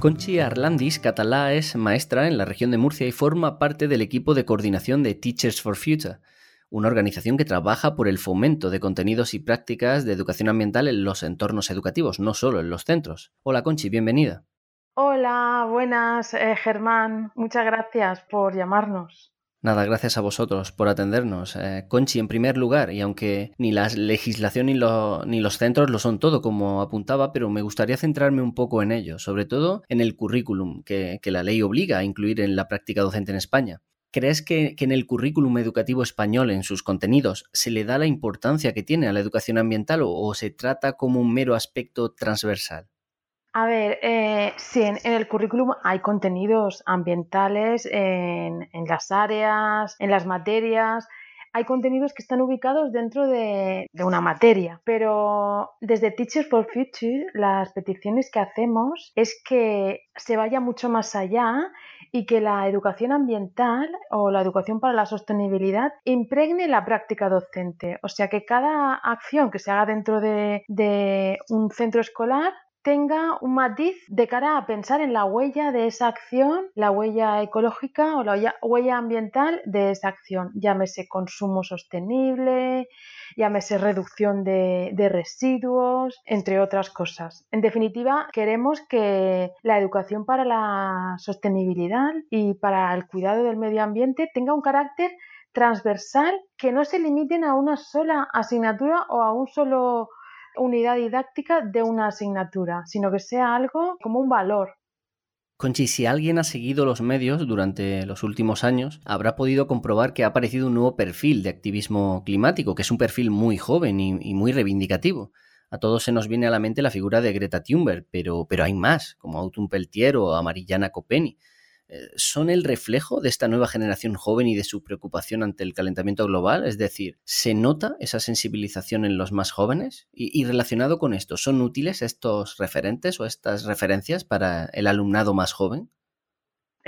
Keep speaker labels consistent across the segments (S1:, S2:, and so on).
S1: Conchi Arlandis Catalá es maestra en la región de Murcia y forma parte del equipo de coordinación de Teachers for Future, una organización que trabaja por el fomento de contenidos y prácticas de educación ambiental en los entornos educativos, no solo en los centros. Hola Conchi, bienvenida.
S2: Hola, buenas, eh, Germán. Muchas gracias por llamarnos.
S1: Nada, gracias a vosotros por atendernos. Eh, Conchi, en primer lugar, y aunque ni la legislación ni, ni, los centros lo son todo, como apuntaba, pero me gustaría centrarme un poco en ello, sobre todo en el currículum que, la ley obliga a incluir en la práctica docente en España. ¿Crees que, en el currículum educativo español, en sus contenidos, se le da la importancia que tiene a la educación ambiental o se trata como un mero aspecto transversal?
S2: A ver, eh, sí, en, el currículum hay contenidos ambientales en, las áreas, en las materias. Hay contenidos que están ubicados dentro de, una materia, pero desde Teachers for Future las peticiones que hacemos es que se vaya mucho más allá y que la educación ambiental o la educación para la sostenibilidad impregne la práctica docente. O sea, que cada acción que se haga dentro de un centro escolar tenga un matiz de cara a pensar en la huella de esa acción, la huella ecológica o la huella ambiental de esa acción, llámese consumo sostenible, llámese reducción de, residuos, entre otras cosas. En definitiva, queremos que la educación para la sostenibilidad y para el cuidado del medio ambiente tenga un carácter transversal que no se limiten a una sola asignatura o a un solo unidad didáctica de una asignatura, sino que sea algo como un valor.
S1: Conchi, si alguien ha seguido los medios durante los últimos años, habrá podido comprobar que ha aparecido un nuevo perfil de activismo climático, que es un perfil muy joven y, muy reivindicativo. A todos se nos viene a la mente la figura de Greta Thunberg, pero, pero hay más, como Autumn Peltier o Amarillana Copeni. Son el reflejo de esta nueva generación joven y de su preocupación ante el calentamiento global? Es decir, ¿se nota esa sensibilización en los más jóvenes? Y, relacionado con esto, ¿son útiles estos referentes o estas referencias para el alumnado más joven?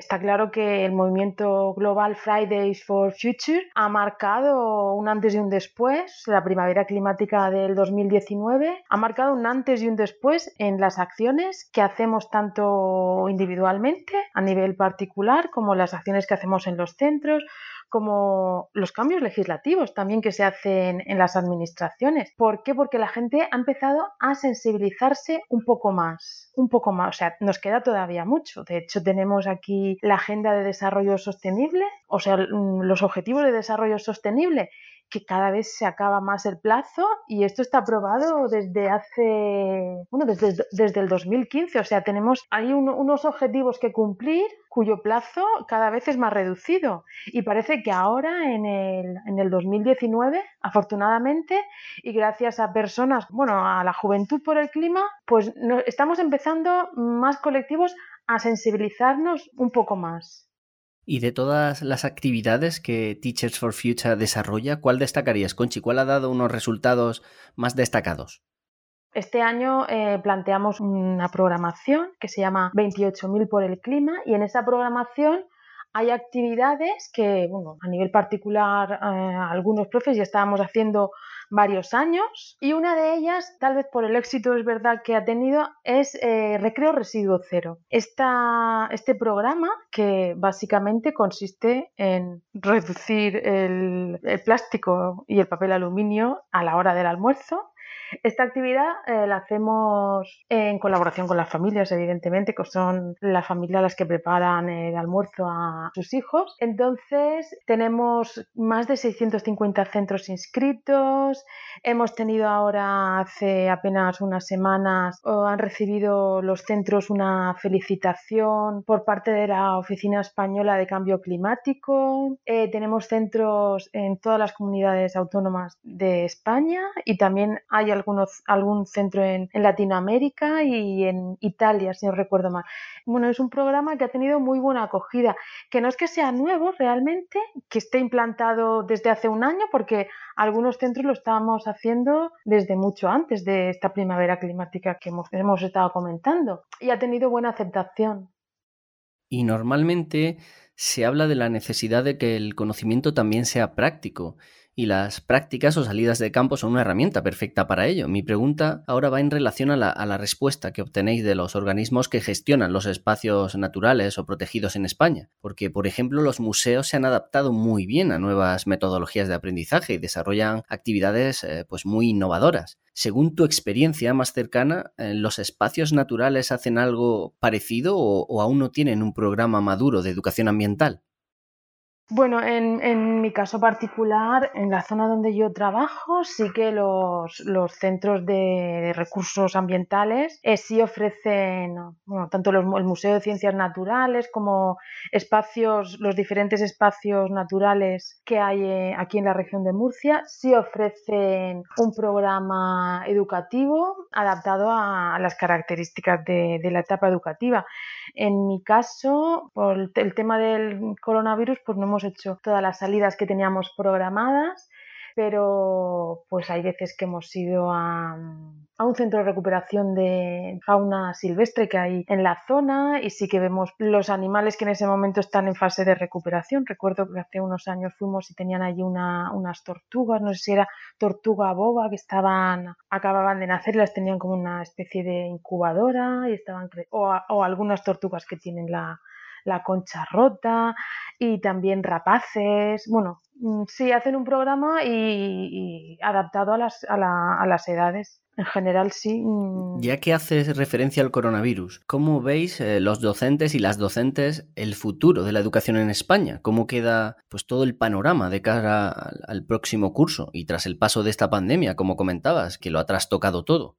S2: Está claro que el movimiento Global Fridays for Future ha marcado un antes y un después. La primavera climática del 2019 ha marcado un antes y un después en las acciones que hacemos tanto individualmente a nivel particular como las acciones que hacemos en los centros como los cambios legislativos también que se hacen en las administraciones. ¿Por qué? Porque la gente ha empezado a sensibilizarse un poco más, un poco más, o sea, nos queda todavía mucho. De hecho, tenemos aquí la Agenda de Desarrollo Sostenible, o sea, mm, los Objetivos de Desarrollo Sostenible que cada vez se acaba más el plazo y esto está aprobado desde hace, bueno, desde, desde el 2015. O sea, tenemos, hay unos objetivos que cumplir cuyo plazo cada vez es más reducido. Y parece que ahora, en el, en el 2019, afortunadamente, y gracias a personas, bueno, a la juventud por el clima, pues estamos empezando más colectivos a sensibilizarnos un poco más.
S1: Y de todas las actividades que Teachers for Future desarrolla, ¿cuál destacarías, Conchi? ¿Cuál ha dado unos resultados más destacados?
S2: Este año eh, planteamos una programación que se llama 28.000 por el clima y en esa programación hay actividades que, bueno, a nivel particular, eh, algunos profes ya estábamos haciendo varios años y una de ellas, tal vez por el éxito es verdad que ha tenido, es eh, Recreo Residuo Cero. este programa que básicamente consiste en reducir el plástico y el papel aluminio a la hora del almuerzo esta actividad eh, la hacemos en colaboración con las familias, evidentemente, que son las familias las que preparan el almuerzo a sus hijos. Entonces, tenemos más de 650 centros inscritos. Hemos tenido ahora, hace apenas unas semanas, o han recibido los centros una felicitación por parte de la Oficina Española de Cambio Climático. Eh, tenemos centros en todas las comunidades autónomas de España y también hay algunos, algún centro en, Latinoamérica y en Italia, si no recuerdo mal. Bueno, es un programa que ha tenido muy buena acogida, que no es que sea nuevo realmente, que esté implantado desde hace un año, porque algunos centros lo estábamos haciendo desde mucho antes de esta primavera climática que hemos, hemos estado comentando y ha tenido buena aceptación.
S1: Y normalmente se habla de la necesidad de que el conocimiento también sea práctico y las prácticas o salidas de campo son una herramienta perfecta para ello. Mi pregunta ahora va en relación a la, respuesta que obtenéis de los organismos que gestionan los espacios naturales o protegidos en España, porque por ejemplo los museos se han adaptado muy bien a nuevas metodologías de aprendizaje y desarrollan actividades eh, pues muy innovadoras. Según tu experiencia más cercana, eh, ¿los espacios naturales hacen algo parecido o aún no tienen un programa maduro de educación ambiental?
S2: Bueno, en, mi caso particular, en la zona donde yo trabajo, sí que los, centros de, recursos ambientales eh, sí ofrecen, tanto el Museo de Ciencias Naturales como espacios, los diferentes espacios naturales que hay eh, aquí en la región de Murcia, sí ofrecen un programa educativo adaptado a, las características de la etapa educativa. En mi caso, por el tema del coronavirus, pues no hemos hecho todas las salidas que teníamos programadas, pero pues hay veces que hemos ido a, un centro de recuperación de fauna silvestre que hay en la zona y sí que vemos los animales que en ese momento están en fase de recuperación. Recuerdo que hace unos años fuimos y tenían allí unas tortugas, no sé si era tortuga boba, que estaban, acababan de nacer las tenían como una especie de incubadora y estaban, o, o algunas tortugas que tienen la, la concha rota y también rapaces. Bueno, mm, sí, hacen un programa y, adaptado a las, a, las edades. En general, sí.
S1: Mm. Ya que haces referencia al coronavirus, ¿cómo veis eh, los docentes y las docentes el futuro de la educación en España? ¿Cómo queda pues todo el panorama de cara al próximo curso y tras el paso de esta pandemia, como comentabas, que lo ha trastocado todo?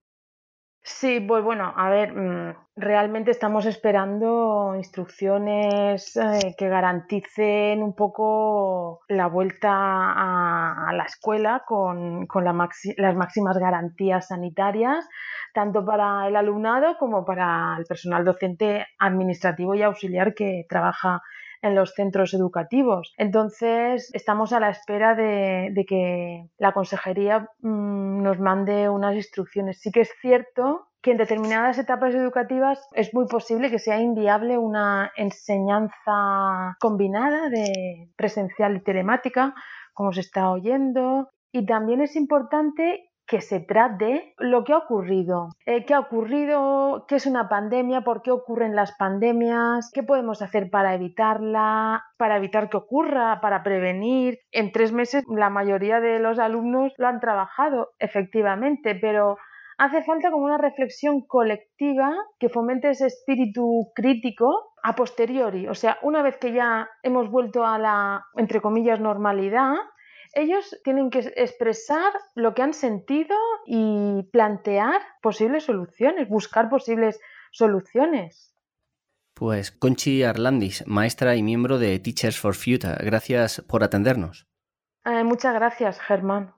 S2: Sí, pues bueno, a ver, mm, realmente estamos esperando instrucciones eh, que garanticen un poco la vuelta a, la escuela con, las máximas garantías sanitarias, tanto para el alumnado como para el personal docente administrativo y auxiliar que trabaja en los centros educativos. Entonces, estamos a la espera de, que la consejería mm, nos mande unas instrucciones. Sí que es cierto que en determinadas etapas educativas es muy posible que sea inviable una enseñanza combinada de presencial y telemática, como se está oyendo. Y también es importante que se trate lo que ha ocurrido. Eh, ¿Qué ha ocurrido? ¿Qué es una pandemia? ¿Por qué ocurren las pandemias? ¿Qué podemos hacer para evitarla? ¿Para evitar que ocurra? ¿Para prevenir? En tres meses la mayoría de los alumnos lo han trabajado, efectivamente, pero hace falta como una reflexión colectiva que fomente ese espíritu crítico a posteriori, o sea, una vez que ya hemos vuelto a la, entre comillas, normalidad, ellos tienen que expresar lo que han sentido y plantear posibles soluciones, buscar posibles soluciones.
S1: Pues Conchi Arlandis, maestra y miembro de Teachers for Future, gracias por atendernos.
S2: Eh, muchas gracias, Germán.